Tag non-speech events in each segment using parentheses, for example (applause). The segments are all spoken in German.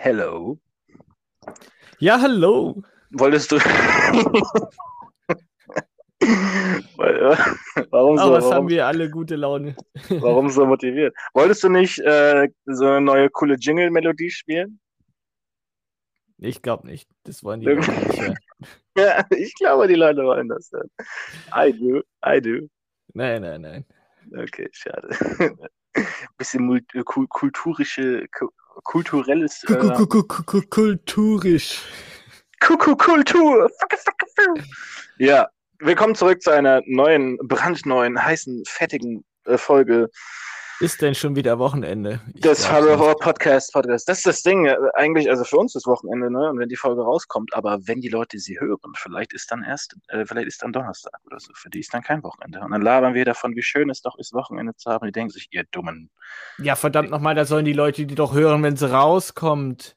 Hello. Ja, hallo. Wolltest du. warum so? Aber es warum, haben wir alle gute Laune. warum so motiviert? Wolltest du nicht äh, so eine neue coole Jingle-Melodie spielen? Ich glaube nicht. Das wollen die Leute nicht hören. (laughs) Ja, ich glaube, die Leute wollen das hören. I do, I do. Nein, nein, nein. Okay, schade. (laughs) Bisschen äh, kulturische, ku- kulturelles. Äh, Kulturisch. Kultur. Ja, willkommen zurück zu einer neuen, brandneuen, heißen, fettigen äh, Folge Ist denn schon wieder Wochenende? Ich glaub's Horror Podcast Podcast. Das ist das Ding, äh, eigentlich, also für uns ist Wochenende, ne? Und wenn die Folge rauskommt, aber wenn die Leute sie hören, vielleicht ist dann erst, äh, vielleicht ist dann Donnerstag oder so. Für die ist dann kein Wochenende. Und dann labern wir davon, wie schön es doch ist, Wochenende zu haben. Die denken sich, ihr Dummen. Ja, verdammt nochmal, da sollen die Leute die doch hören, wenn sie rauskommt.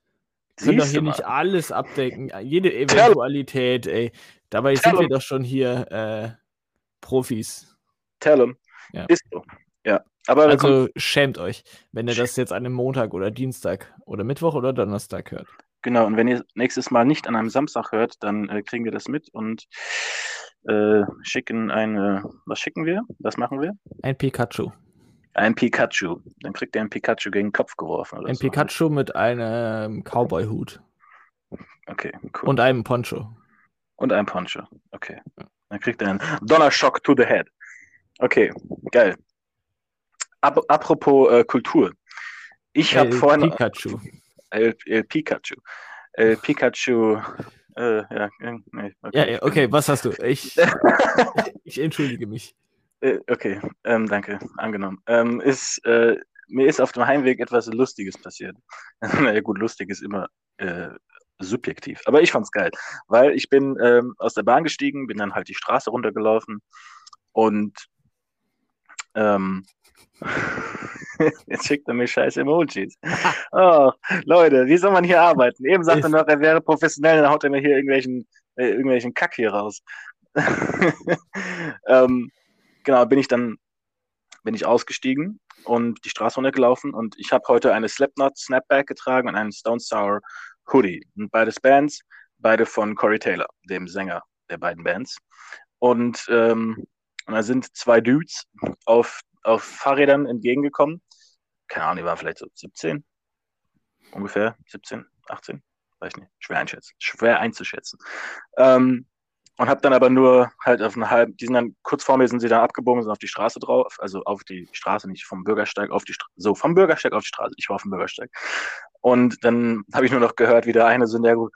Die können doch hier nicht alles abdecken. Jede Eventualität, ey. Dabei Tell sind wir 'em. doch schon hier äh, Profis. Tell 'em. Ja. Ist so. Ja. Aber Also schämt euch, wenn ihr das jetzt an einem Montag oder Dienstag oder Mittwoch oder Donnerstag hört. Genau, und wenn ihr nächstes Mal nicht an einem Samstag hört, dann äh, kriegen wir das mit und äh, schicken eine. Was schicken wir? Was machen wir? Ein Pikachu. Ein Pikachu. Dann kriegt ihr ein Pikachu gegen den Kopf geworfen. Oder Ein so. Pikachu mit einem Cowboy-Hut Okay, cool. und einem Poncho. Und ein Poncho. Okay. Dann kriegt er einen Donnerschock to the head. Okay, geil. Ap apropos äh, Kultur. Ich habe El vorhin. Pikachu. El, (laughs) El Pikachu. El Pikachu. Äh, ja, äh, nee, okay. Ja, ja, okay, was hast du? Ich, (laughs) ich entschuldige mich. Äh, Okay, ähm, danke, angenommen. Ähm, ist, äh, mir ist auf dem Heimweg etwas Lustiges passiert. (laughs) naja, gut, lustig ist immer äh, subjektiv. Aber ich fand's geil, weil ich bin ähm, aus der Bahn gestiegen, bin dann halt die Straße runtergelaufen und ähm, jetzt schickt er mir scheiß Emojis. Oh, Leute, wie soll man hier arbeiten? Eben sagt er noch, er wäre professionell, dann haut er mir hier irgendwelchen, äh, irgendwelchen Kack hier raus. (laughs) ähm, genau, bin ich dann bin ich ausgestiegen und die Straße runtergelaufen und ich habe heute eine Slipknot Snapback getragen und einen Stone Sour Hoodie. Und beides Bands, beide von Corey Taylor, dem Sänger der beiden Bands. Und, ähm, und da sind zwei Dudes auf, auf Fahrrädern entgegengekommen. Keine Ahnung, die waren vielleicht so 17, ungefähr 17, 18, weiß nicht, schwer einschätzen, schwer einzuschätzen. Ähm, und habe dann aber nur halt auf einen halben, die sind dann kurz vor mir sind sie dann abgebogen, sind auf die Straße drauf, also auf die Straße, nicht vom Bürgersteig auf die Straße, so vom Bürgersteig auf die Straße, ich war auf dem Bürgersteig. Und dann habe ich nur noch gehört, wie der eine so in der Gruppe,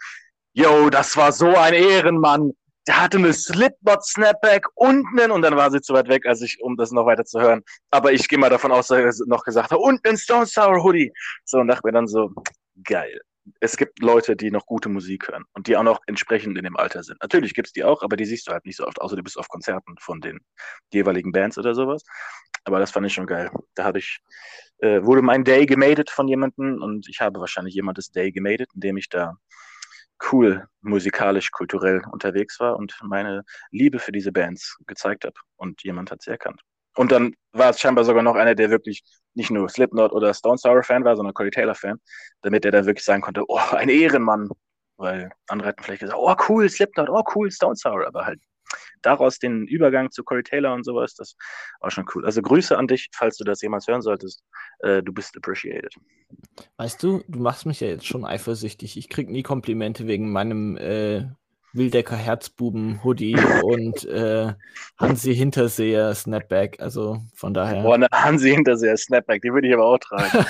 yo, das war so ein Ehrenmann, der hatte eine Slipknot Snapback unten und dann war sie zu weit weg, als ich, um das noch weiter zu hören. Aber ich gehe mal davon aus, dass er noch gesagt hat, und ein Stone Sour Hoodie. So, und dachte mir dann so, geil es gibt Leute, die noch gute Musik hören und die auch noch entsprechend in dem Alter sind. Natürlich gibt es die auch, aber die siehst du halt nicht so oft, außer du bist auf Konzerten von den jeweiligen Bands oder sowas. Aber das fand ich schon geil. Da habe ich, äh, wurde mein Day gemadet von jemandem und ich habe wahrscheinlich jemandes Day gemadet, indem ich da cool musikalisch, kulturell unterwegs war und meine Liebe für diese Bands gezeigt habe und jemand hat sie erkannt. Und dann war es scheinbar sogar noch einer, der wirklich nicht nur Slipknot oder Stone Sour Fan war, sondern Corey Taylor Fan, damit er dann wirklich sagen konnte, oh, ein Ehrenmann. Weil andere hätten vielleicht gesagt, oh, cool, Slipknot, oh, cool, Stone Sour. Aber halt daraus den Übergang zu Corey Taylor und sowas, das war schon cool. Also Grüße an dich, falls du das jemals hören solltest. Äh, du bist appreciated. Weißt du, du machst mich ja jetzt schon eifersüchtig. Ich krieg nie Komplimente wegen meinem äh, Wildecker Herzbuben Hoodie (laughs) und äh, Hansi Hinterseher Snapback. Also von daher. Boah, eine Hansi Hinterseher Snapback, die würde ich aber auch tragen.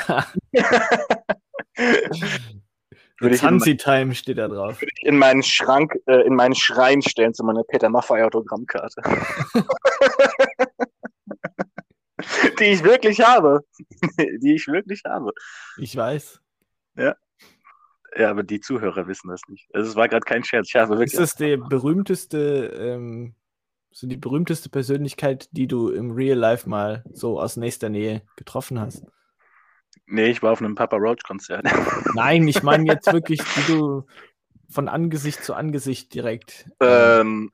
(laughs) (laughs) würde Hansi Time steht da drauf. würde ich in meinen Schrank, äh, in meinen Schrein stellen zu meiner Peter Maffay Autogrammkarte. (laughs) die ich wirklich habe. (laughs) die ich wirklich habe. Ich weiß. Ja, aber die Zuhörer wissen das nicht. Also es war gerade kein Scherz. Ich habe wirklich. Ist das der berühmteste, ähm, so die berühmteste Persönlichkeit, die du im Real Life mal so aus nächster Nähe getroffen hast? Nee, ich war auf einem Papa Roach Konzert. (laughs) Nein, ich meine jetzt wirklich, die du von Angesicht zu Angesicht direkt. ähm,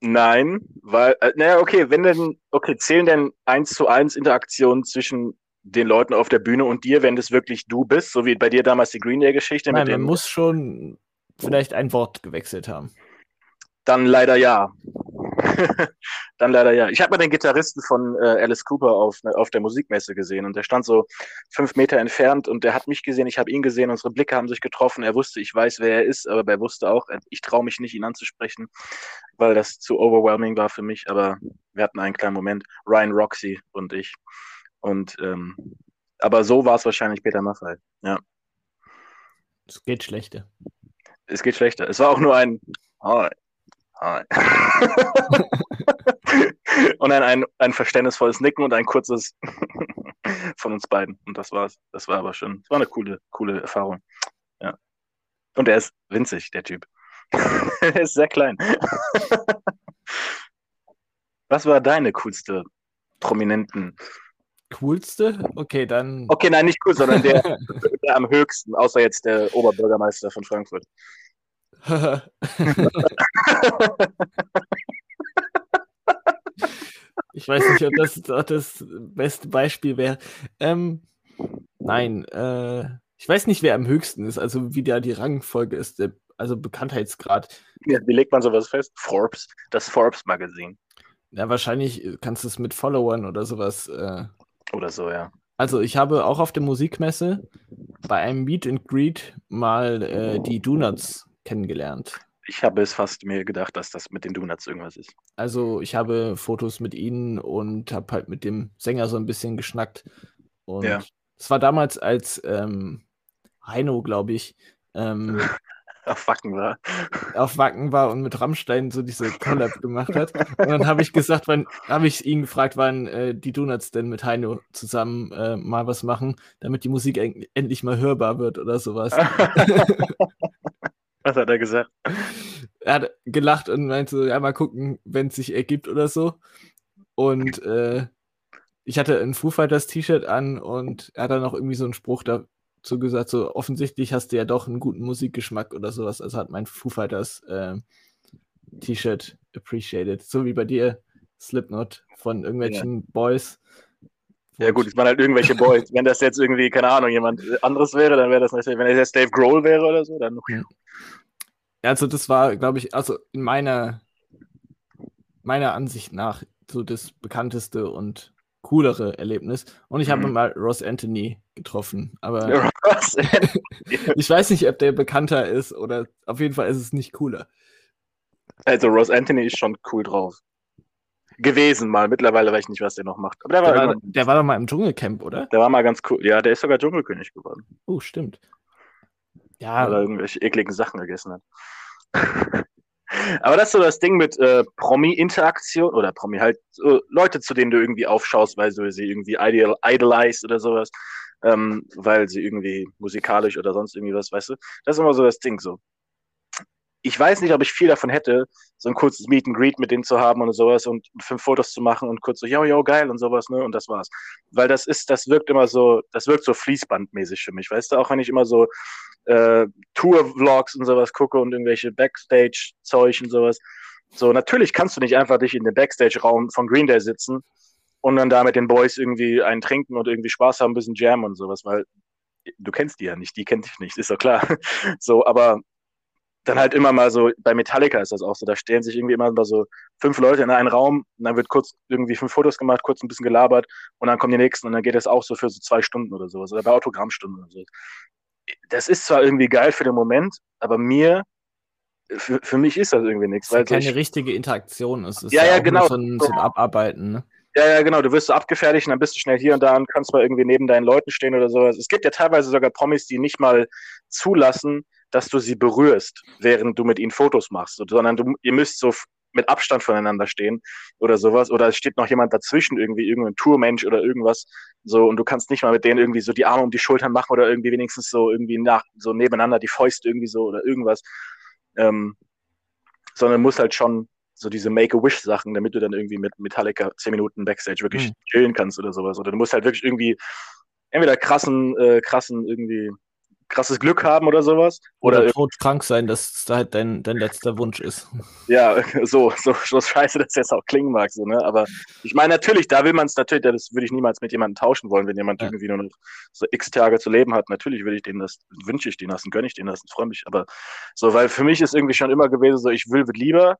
nein, weil, äh, naja, okay, wenn denn, okay, zählen denn eins zu eins Interaktionen zwischen den Leuten auf der Bühne und dir, wenn das wirklich du bist, so wie bei dir damals die Green Day-Geschichte. Nein, man muss schon vielleicht ein Wort gewechselt haben. Dann leider ja. (laughs) dann leider ja. Ich habe mal den Gitarristen von äh, Alice Cooper auf, ne, auf der Musikmesse gesehen und der stand so fünf Meter entfernt und der hat mich gesehen, ich habe ihn gesehen, unsere Blicke haben sich getroffen. Er wusste, ich weiß, wer er ist, aber er wusste auch, ich traue mich nicht, ihn anzusprechen, weil das zu overwhelming war für mich. Aber wir hatten einen kleinen Moment, Ryan Roxy und ich. Und ähm, aber so war es wahrscheinlich Peter Maffay. Ja. Es geht schlechter. Es geht schlechter. Es war auch nur ein Hi. Hi. (laughs) und dann ein, ein verständnisvolles Nicken und ein kurzes (laughs) von uns beiden. Und das war's. Das war aber schon, es war eine coole, coole Erfahrung. Ja. Und er ist winzig, der Typ. (laughs) er ist sehr klein. Was war deine coolste prominenten coolste? Okay, dann. Okay, nein, nicht cool, sondern der, der am höchsten, außer jetzt der Oberbürgermeister von Frankfurt. (laughs) ich weiß nicht, ob das das beste Beispiel wäre. Ähm, nein, äh, ich weiß nicht, wer am höchsten ist, also wie da die Rangfolge ist, also Bekanntheitsgrad. Ja, wie legt man sowas fest? Forbes, das Forbes-Magazin. Ja, wahrscheinlich kannst du es mit Followern oder sowas äh, oder so, ja. Also ich habe auch auf der Musikmesse bei einem Meet and Greet mal äh, die Donuts kennengelernt. Ich habe es fast mir gedacht, dass das mit den Donuts irgendwas ist. Also ich habe Fotos mit ihnen und habe halt mit dem Sänger so ein bisschen geschnackt. Und ja. es war damals als ähm, Heino, glaube ich, ähm, (laughs) auf Wacken war. Auf Wacken war und mit Rammstein so diese Collab gemacht hat. Und dann habe ich gesagt, wann, habe ich ihn gefragt, wann äh, die Donuts denn mit Heino zusammen äh, mal was machen, damit die Musik en endlich mal hörbar wird oder sowas. (laughs) was hat er gesagt? Er hat gelacht und meinte, ja, mal gucken, wenn es sich ergibt oder so. Und äh, ich hatte ein Foo Fighters T-Shirt an und er hat dann noch irgendwie so einen Spruch da, so gesagt, so offensichtlich hast du ja doch einen guten Musikgeschmack oder sowas. Also hat mein Foo Fighters äh, T-Shirt appreciated. So wie bei dir Slipknot von irgendwelchen ja. Boys. Ja gut, es waren halt irgendwelche Boys. wenn das jetzt irgendwie, keine Ahnung, jemand anderes wäre, dann wäre das natürlich, wenn es jetzt Dave Grohl wäre oder so, dann. Ja. Also das war, glaube ich, also in meiner, meiner Ansicht nach so das bekannteste und coolere Erlebnis. Und ich mhm. habe mal Ross Anthony getroffen. Aber (laughs) ich weiß nicht, ob der bekannter ist oder auf jeden Fall ist es nicht cooler. Also Ross Anthony ist schon cool drauf. Gewesen mal. Mittlerweile weiß ich nicht, was der noch macht. Aber der, der war, war der war doch mal im Dschungelcamp, oder? Der war mal ganz cool. Ja, der ist sogar Dschungelkönig geworden. Oh, stimmt. Ja. Weil er irgendwelche ekligen Sachen gegessen hat. (laughs) Aber das ist so das Ding mit äh, Promi-Interaktion oder Promi halt so Leute, zu denen du irgendwie aufschaust, weil du sie irgendwie ideal, idolized oder sowas, ähm, weil sie irgendwie musikalisch oder sonst irgendwie was, weißt du? Das ist immer so das Ding so. Ich weiß nicht, ob ich viel davon hätte, so ein kurzes Meet and Greet mit denen zu haben und sowas und fünf Fotos zu machen und kurz so, yo, yo, geil und sowas, ne? Und das war's. Weil das ist, das wirkt immer so, das wirkt so fließbandmäßig für mich, weißt du? Auch wenn ich immer so äh, Tour-Vlogs und sowas gucke und irgendwelche Backstage-Zeug und sowas. So, natürlich kannst du nicht einfach dich in den Backstage-Raum von Green Day sitzen und dann da mit den Boys irgendwie einen trinken und irgendwie Spaß haben, ein bisschen Jam und sowas, weil du kennst die ja nicht, die kennt dich nicht, ist doch klar. (laughs) So, aber dann halt immer mal so, bei Metallica ist das auch so, da stellen sich irgendwie immer mal so fünf Leute in einen Raum und dann wird kurz irgendwie fünf Fotos gemacht, kurz ein bisschen gelabert und dann kommen die nächsten und dann geht das auch so für so zwei Stunden oder sowas oder bei Autogrammstunden oder so das ist zwar irgendwie geil für den Moment, aber mir, für, für mich ist das irgendwie nichts. Weil keine ich, richtige Interaktion ist. Es ja, ja, genau. So ein, so ein Abarbeiten, ne? Ja, ja, genau. Du wirst so abgefertigt und dann bist du schnell hier und da und kannst mal irgendwie neben deinen Leuten stehen oder sowas. Es gibt ja teilweise sogar Promis, die nicht mal zulassen, dass du sie berührst, während du mit ihnen Fotos machst, sondern du, ihr müsst so mit Abstand voneinander stehen oder sowas. Oder es steht noch jemand dazwischen, irgendwie irgendein Tourmensch oder irgendwas. So, und du kannst nicht mal mit denen irgendwie so die Arme um die Schultern machen oder irgendwie wenigstens so irgendwie nach, so nebeneinander die Fäuste irgendwie so oder irgendwas. Ähm, sondern musst halt schon so diese Make-A-Wish-Sachen, damit du dann irgendwie mit Metallica zehn Minuten Backstage wirklich mhm. chillen kannst oder sowas. Oder du musst halt wirklich irgendwie entweder krassen, äh, krassen irgendwie krasses Glück haben oder sowas. Oder, Oder, todkrank sein, dass es da halt dein, dein letzter Wunsch ist. ja, (laughs) so, so, so scheiße das jetzt auch klingen mag, so, ne? Aber ich meine, natürlich, da will man es natürlich, das würde ich niemals mit jemandem tauschen wollen, wenn jemand Ja. irgendwie nur noch so x Tage zu leben hat. Natürlich würde ich denen das, wünsche ich denen das gönne ich denen das freue mich. Aber so, weil für mich ist irgendwie schon immer gewesen, so, ich will lieber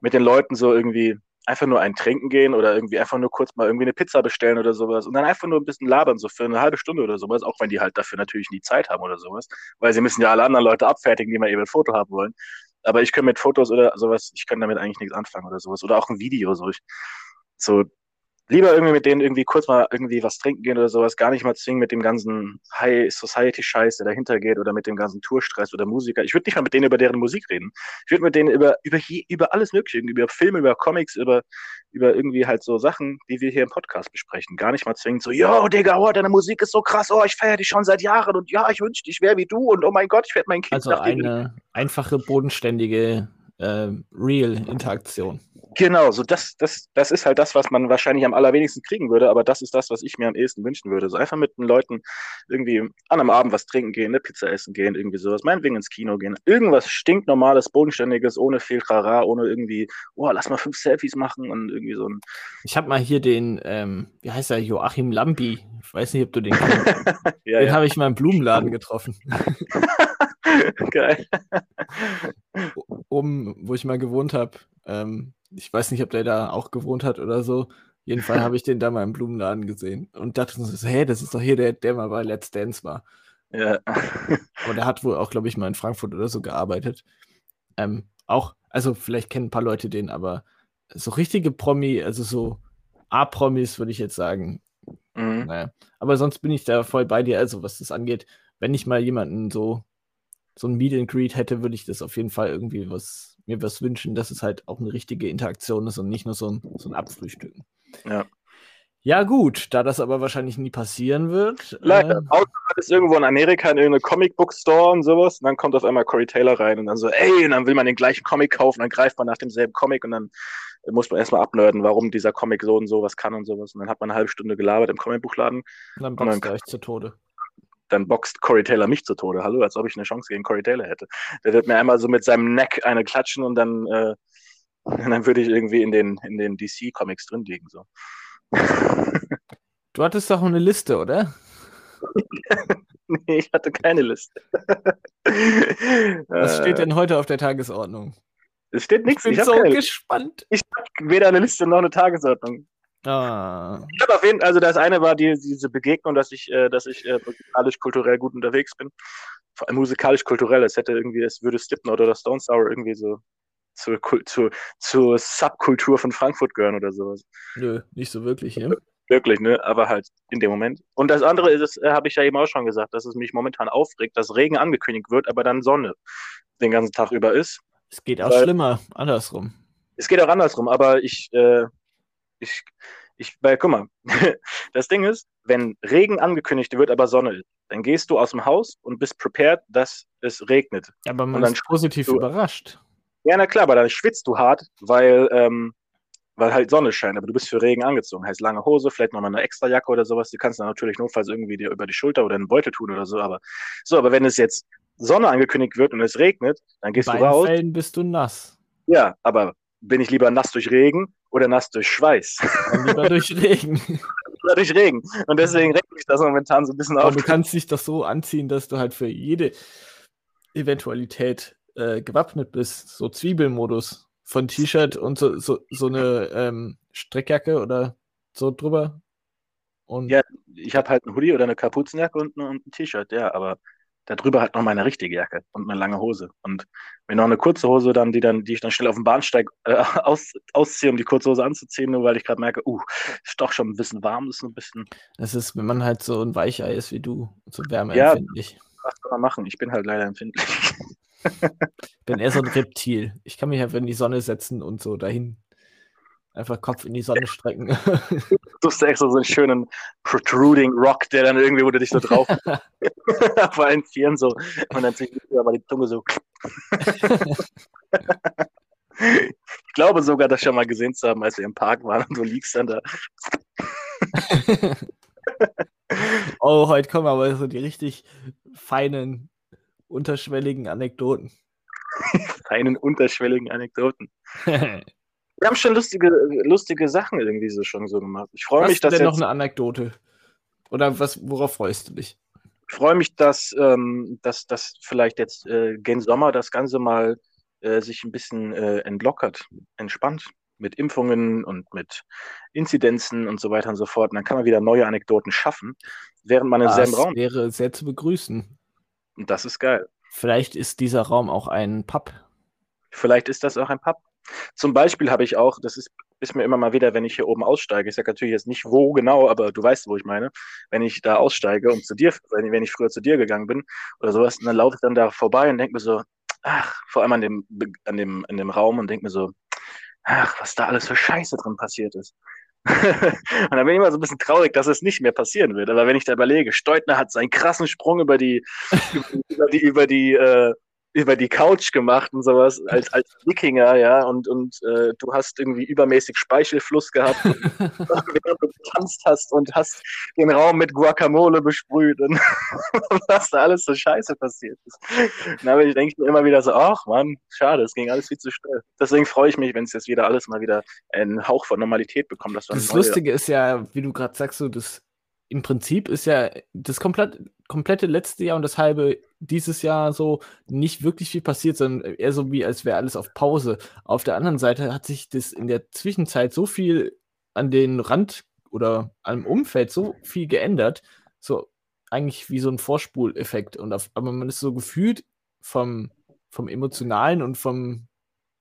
mit den Leuten so irgendwie einfach nur ein Trinken gehen oder irgendwie einfach nur kurz mal irgendwie eine Pizza bestellen oder sowas und dann einfach nur ein bisschen labern, so für eine halbe Stunde oder sowas, auch wenn die halt dafür natürlich nie Zeit haben oder sowas, weil sie müssen ja alle anderen Leute abfertigen, die mal eben ein Foto haben wollen. Aber ich kann mit Fotos oder sowas, ich kann damit eigentlich nichts anfangen oder sowas. Oder auch ein Video, so ich, so lieber irgendwie mit denen irgendwie kurz mal irgendwie was trinken gehen oder sowas, gar nicht mal zwingen mit dem ganzen High Society Scheiß, der dahinter geht oder mit dem ganzen Tourstress oder Musiker. Ich würde nicht mal mit denen über deren Musik reden. Ich würde mit denen über über über alles mögliche, über Filme, über Comics, über über irgendwie halt so Sachen, die wir hier im Podcast besprechen. Gar nicht mal zwingend so, yo, Digga, oh, deine Musik ist so krass, oh, ich feiere dich schon seit Jahren und ja, ich wünschte, ich wäre wie du und oh mein Gott, ich werde mein Kind Also eine einfache, bodenständige äh, Real-Interaktion. Genau, so das, das, das ist halt das, was man wahrscheinlich am allerwenigsten kriegen würde, aber das ist das, was ich mir am ehesten wünschen würde. So einfach mit den Leuten irgendwie an einem Abend was trinken gehen, eine Pizza essen gehen, irgendwie sowas, meinetwegen ins Kino gehen. Irgendwas stinknormales, bodenständiges, ohne viel Trara, ohne irgendwie, oh, lass mal fünf Selfies machen und irgendwie so ein. Ich habe mal hier den, ähm, wie heißt er, Joachim Lambi. Ich weiß nicht, ob du den (laughs) kennst. ja, Den ja. habe ich mal im Blumenladen getroffen. (laughs) Geil. um, wo ich mal gewohnt habe. Ähm, ich weiß nicht, ob der da auch gewohnt hat oder so. Jedenfalls habe ich den da mal im Blumenladen gesehen und dachte so, hey, das ist doch hier der, der mal bei Let's Dance war. Ja. (laughs) Aber der hat wohl auch, glaube ich, mal in Frankfurt oder so gearbeitet. Ähm, auch, also vielleicht kennen ein paar Leute den, aber so richtige Promi, also so A-Promis würde ich jetzt sagen. Mhm. Naja. Aber sonst bin ich da voll bei dir, also was das angeht. Wenn ich mal jemanden so, so ein Meet and Greet hätte, würde ich das auf jeden Fall irgendwie was, mir was wünschen, dass es halt auch eine richtige Interaktion ist und nicht nur so ein, so ein Abfrühstücken. Ja. Ja, gut, da das aber wahrscheinlich nie passieren wird. Leider. Äh, Außer ist irgendwo in Amerika in irgendeinem Comic-Book-Store und sowas. Und dann kommt auf einmal Corey Taylor rein und dann so, ey, und dann will man den gleichen Comic kaufen, dann greift man nach demselben Comic und dann muss man erstmal abnörden, warum dieser Comic so und so was kann und sowas. Und dann hat man eine halbe Stunde gelabert im Comicbuchladen. dann dann- boxt ihr euch zu Tode. Dann boxt Corey Taylor mich zu Tode. Hallo, als ob ich eine Chance gegen Corey Taylor hätte. Der wird mir einmal so mit seinem Neck eine klatschen und dann, äh, (laughs) dann würde ich irgendwie in den, in den DC-Comics drin liegen. So. Du hattest doch eine Liste, oder? (laughs) nee, ich hatte keine Liste. (laughs) Was steht Äh, denn heute auf der Tagesordnung? Es steht Ich nichts. bin Ich, so keine, gespannt. ich habe weder eine Liste noch eine Tagesordnung. Ah, Ich habe auf jeden also das eine war die, diese Begegnung, dass ich, äh, dass ich äh, musikalisch kulturell gut unterwegs bin. Vor allem musikalisch kulturell. Es hätte irgendwie, es würde Slipknot oder Stone Sour irgendwie so zur, zur, zur Subkultur von Frankfurt gehören oder sowas. nö, nicht so wirklich, ne? Wirklich, ne? Aber halt in dem Moment. Und das andere ist, äh, habe ich ja eben auch schon gesagt, dass es mich momentan aufregt, dass Regen angekündigt wird, aber dann Sonne den ganzen Tag über ist. Es geht auch Weil- schlimmer, andersrum. Es geht auch andersrum, aber ich, äh, ich, ich, weil, guck mal, (laughs) das Ding ist, wenn Regen angekündigt wird, aber Sonne ist, dann gehst du aus dem Haus und bist prepared, dass es regnet. Aber man Und dann ist positiv du- überrascht. Ja, na klar, aber dann schwitzt du hart, weil, ähm, weil halt Sonne scheint, aber du bist für Regen angezogen. Heißt lange Hose, vielleicht nochmal eine extra Jacke oder sowas. Die kannst du dann natürlich notfalls irgendwie dir über die Schulter oder in den Beutel tun oder so. Aber so, aber wenn es jetzt Sonne angekündigt wird und es regnet, dann gehst In du raus. Fällen bist du nass. Ja, aber bin ich lieber nass durch Regen oder nass durch Schweiß? Dann lieber durch Regen. (laughs) oder durch Regen. Und deswegen regt mich das momentan so ein bisschen Aber auf. du kannst dich doch so anziehen, dass du halt für jede Eventualität äh, gewappnet bist. So Zwiebelmodus von T-Shirt und so, so, so eine ähm, Strickjacke oder so drüber. Und Ja. Ich habe halt einen Hoodie oder eine Kapuzenjacke und, und ein T-Shirt, ja, aber darüber halt noch meine richtige Jacke und eine lange Hose. Und wenn noch eine kurze Hose, dann, die dann, die ich dann schnell auf dem Bahnsteig äh, (laughs) aus, ausziehe, um die kurze Hose anzuziehen, nur weil ich gerade merke, uh, ist doch schon ein bisschen warm, ist ein bisschen, das ist, wenn man halt so ein Weichei ist wie du, so Ja. wärmeempfindlich. was kann man machen? Ich bin halt leider empfindlich. (laughs) Ich bin eher so ein (laughs) Reptil. Ich kann mich einfach in die Sonne setzen und so dahin einfach Kopf in die Sonne strecken. (laughs) Du hast extra so einen schönen protruding Rock, der dann irgendwie, wo du dich so drauf (laughs) auf allen Vieren so und dann zieht aber die Zunge so. ich glaube sogar, das schon mal gesehen zu haben, als wir im Park waren und du liegst dann da. (laughs) Oh, heute kommen aber so die richtig feinen, unterschwelligen Anekdoten. feinen, unterschwelligen Anekdoten. Wir haben schon lustige, lustige Sachen irgendwie so schon so gemacht. Ich freue mich, dass denn jetzt, noch eine Anekdote? Oder was, worauf freust du dich? Ich freue mich, dass, ähm, dass, dass vielleicht jetzt äh, gen Sommer das Ganze mal äh, sich ein bisschen äh, entlockert, entspannt mit Impfungen und mit Inzidenzen und so weiter und so fort. Und dann kann man wieder neue Anekdoten schaffen, während man im selben Raum. Das wäre sehr zu begrüßen. Und das ist geil. Vielleicht ist dieser Raum auch ein Pub. Vielleicht ist das auch ein Pub. Zum Beispiel habe ich auch, das ist, ist mir immer mal wieder, wenn ich hier oben aussteige, ich sage natürlich jetzt nicht wo genau, aber du weißt, wo ich meine, wenn ich da aussteige und zu dir, wenn, wenn ich früher zu dir gegangen bin oder sowas, dann laufe ich dann da vorbei und denke mir so, ach, vor allem an dem, an dem, in dem Raum und denke mir so, ach, was da alles für Scheiße drin passiert ist. (laughs) und dann bin ich immer so ein bisschen traurig, dass es nicht mehr passieren wird. Aber wenn ich da überlege, Steutner hat seinen krassen Sprung über die, (laughs) über die, über die, äh, über die Couch gemacht und sowas (laughs) als, als Wikinger, ja, und, und äh, du hast irgendwie übermäßig Speichelfluss gehabt, (laughs) während du getanzt hast und hast den Raum mit Guacamole besprüht und (laughs) was da alles so scheiße passiert ist. Aber ich denke mir immer wieder so, ach man, schade, es ging alles viel zu schnell. Deswegen freue ich mich, wenn es jetzt wieder alles mal wieder einen Hauch von Normalität bekommt. das Lustige ist ja, wie du gerade sagst, so das im Prinzip ist ja das komplett, komplette letzte Jahr und das halbe dieses Jahr so nicht wirklich viel passiert, sondern eher so wie, als wäre alles auf Pause. Auf der anderen Seite hat sich das in der Zwischenzeit so viel an den Rand oder am Umfeld so viel geändert, so eigentlich wie so ein Vorspuleffekt. Und auf, aber man ist so gefühlt vom, vom Emotionalen und vom,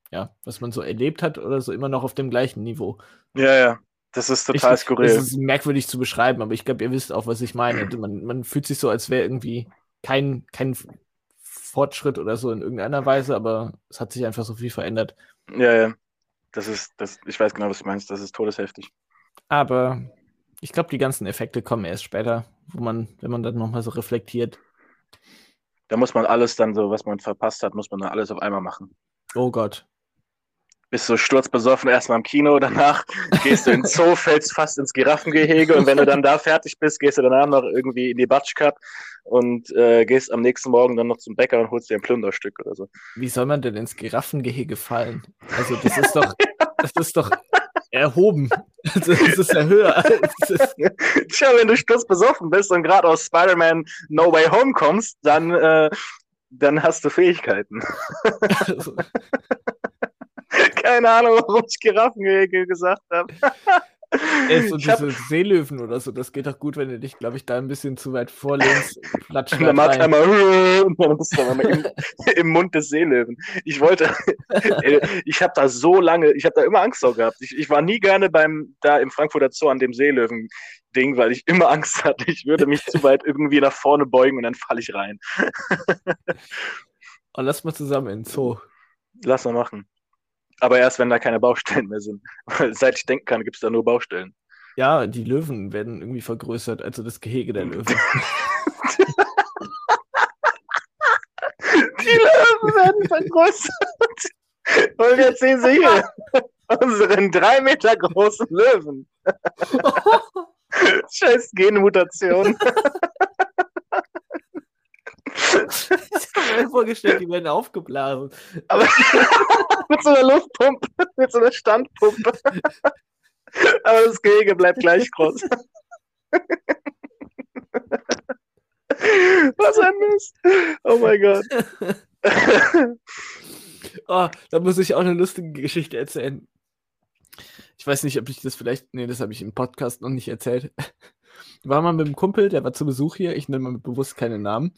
ja, was man so erlebt hat oder so immer noch auf dem gleichen Niveau. Ja, ja. Das ist total ich, skurril. Das ist merkwürdig zu beschreiben, aber ich glaube, ihr wisst auch, was ich meine. Man, man fühlt sich so, als wäre irgendwie kein, kein Fortschritt oder so in irgendeiner Weise, aber es hat sich einfach so viel verändert. Ja, ja. Das ist, das, ich weiß genau, was du meinst. Das ist todesheftig. Aber ich glaube, die ganzen Effekte kommen erst später, wo man, wenn man dann nochmal so reflektiert. Da muss man alles dann so, was man verpasst hat, muss man dann alles auf einmal machen. Oh Gott bist so sturzbesoffen erstmal im Kino, danach gehst du ins (laughs) Zoo, fällst fast ins Giraffengehege und wenn du dann da fertig bist, gehst du danach noch irgendwie in die Batsch Cup und äh, gehst am nächsten Morgen dann noch zum Bäcker und holst dir ein Plünderstück oder so. Wie soll man denn ins Giraffengehege fallen? Also das ist doch, das ist doch erhoben. Also das ist ja höher. Tja, wenn du sturzbesoffen bist und gerade aus Spider-Man No Way Home kommst, dann, äh, dann hast du Fähigkeiten. Also. Keine Ahnung, (laughs) warum ich Giraffengehege gesagt habe. (laughs) Ey, so diese hab... Seelöwen oder so, das geht doch gut, wenn du dich, glaube ich, da ein bisschen zu weit vorlehnst. (laughs) Platschen dann macht einmal und dann bist du einmal im, im, Mund des Seelöwen. Ich wollte, ich habe da so lange, ich habe da immer Angst vor gehabt. Ich, ich, war nie gerne beim, da im Frankfurter Zoo an dem Seelöwen-Ding, weil ich immer Angst hatte, ich würde mich zu weit irgendwie nach vorne beugen und dann falle ich rein. und lass mal zusammen in den Zoo. Lass mal machen. Aber erst, wenn da keine Baustellen mehr sind. (laughs) Seit ich denken kann, gibt es da nur Baustellen. Ja, die Löwen werden irgendwie vergrößert, also das Gehege der Löwen. (laughs) die Löwen werden vergrößert. (laughs) Und jetzt sehen Sie hier unseren drei Meter großen Löwen. Scheiß Genmutation. (laughs) Ich habe mir vorgestellt, die werden aufgeblasen. Aber (laughs) mit so einer Luftpumpe, mit so einer Standpumpe. (laughs) Aber das Gehege bleibt gleich groß. Was ein Mist. Oh mein Gott. oh, da muss ich auch eine lustige Geschichte erzählen. Ich weiß nicht, ob ich das vielleicht. Nee, das habe ich im Podcast noch nicht erzählt. War mal mit einem Kumpel, der war zu Besuch hier. Ich nenne mal bewusst keine Namen.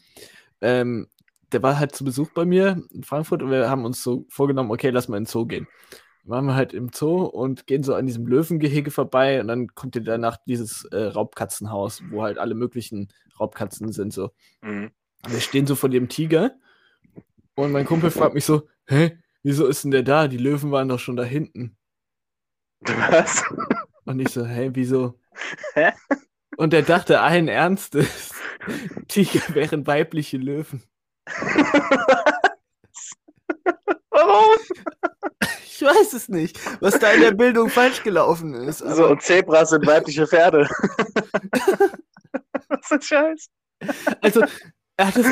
Ähm, der war halt zu Besuch bei mir in Frankfurt und wir haben uns so vorgenommen, okay, lass mal in den Zoo gehen. Dann waren wir halt im Zoo und gehen so an diesem Löwengehege vorbei und dann kommt ihr danach dieses äh, Raubkatzenhaus, wo halt alle möglichen Raubkatzen sind so. Mhm. wir stehen so vor dem Tiger und mein Kumpel fragt mich so, hä, wieso ist denn der da? Die Löwen waren doch schon da hinten. Was? Und ich so, hä, wieso? Hä? Und er dachte allen Ernstes, (laughs) Tiger wären weibliche Löwen. (laughs) Warum? Ich weiß es nicht, was da in der Bildung falsch gelaufen ist. so, und Zebras sind weibliche Pferde. (laughs) Was ein Scheiß. Also, er hat es.